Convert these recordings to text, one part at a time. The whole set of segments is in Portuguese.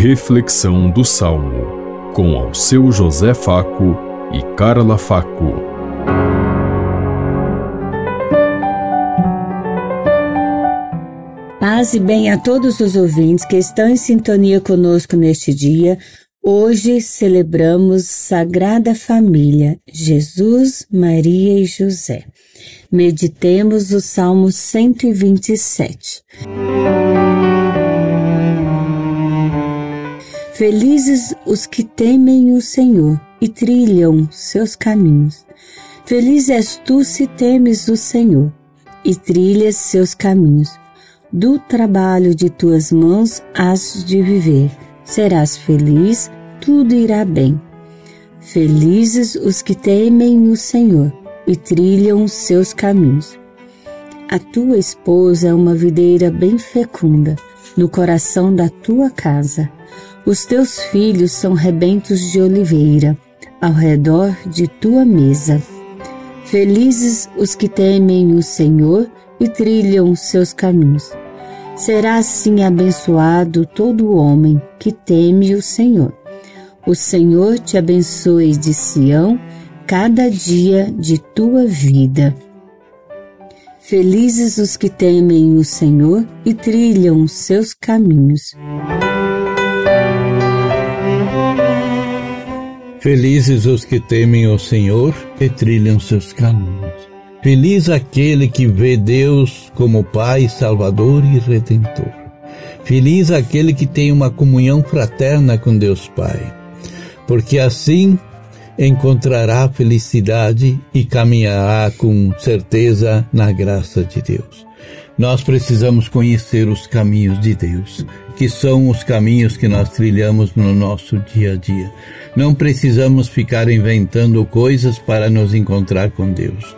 Reflexão do Salmo, com ao seu José Faco e Carla Faco. Paz e bem a todos os ouvintes que estão em sintonia conosco neste dia. Hoje celebramos Sagrada Família, Jesus, Maria e José. Meditemos o Salmo 127. Felizes os que temem o Senhor e trilham seus caminhos. Feliz és tu se temes o Senhor e trilhas seus caminhos. Do trabalho de tuas mãos has de viver. Serás feliz, tudo irá bem. Felizes os que temem o Senhor e trilham seus caminhos. A tua esposa é uma videira bem fecunda no coração da tua casa. Os teus filhos são rebentos de oliveira ao redor de tua mesa. Felizes os que temem o Senhor e trilham seus caminhos. Será assim abençoado todo homem que teme o Senhor. O Senhor te abençoe de Sião cada dia de tua vida. Felizes os que temem o Senhor e trilham seus caminhos. Felizes os que temem o Senhor e trilham seus caminhos. Feliz aquele que vê Deus como Pai, Salvador e Redentor. Feliz aquele que tem uma comunhão fraterna com Deus Pai, porque assim encontrará felicidade e caminhará com certeza na graça de Deus. Nós precisamos conhecer os caminhos de Deus, que são os caminhos que nós trilhamos no nosso dia a dia. Não precisamos ficar inventando coisas para nos encontrar com Deus.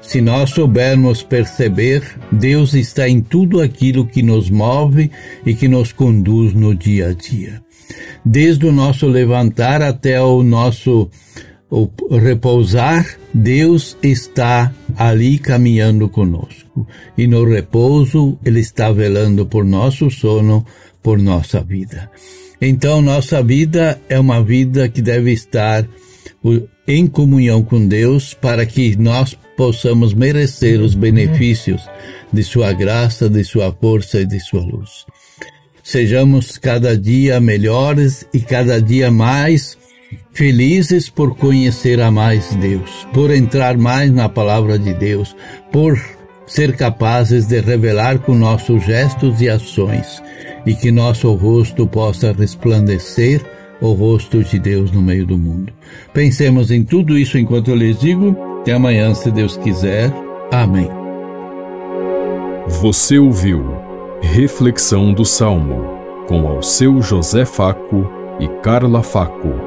Se nós soubermos perceber, Deus está em tudo aquilo que nos move e que nos conduz no dia a dia desde o nosso levantar até o nosso o repousar, Deus está ali caminhando conosco. E no repouso, Ele está velando por nosso sono, por nossa vida. Então, nossa vida é uma vida que deve estar em comunhão com Deus para que nós possamos merecer os benefícios de Sua graça, de Sua força e de Sua luz. Sejamos cada dia melhores e cada dia mais felizes por conhecer a mais Deus, por entrar mais na palavra de Deus, por ser capazes de revelar com nossos gestos e ações e que nosso rosto possa resplandecer o rosto de Deus no meio do mundo. Pensemos em tudo isso enquanto eu lhes digo. Até amanhã, se Deus quiser. Amém. Você ouviu Reflexão do Salmo, com ao seu José Faco e Carla Faco.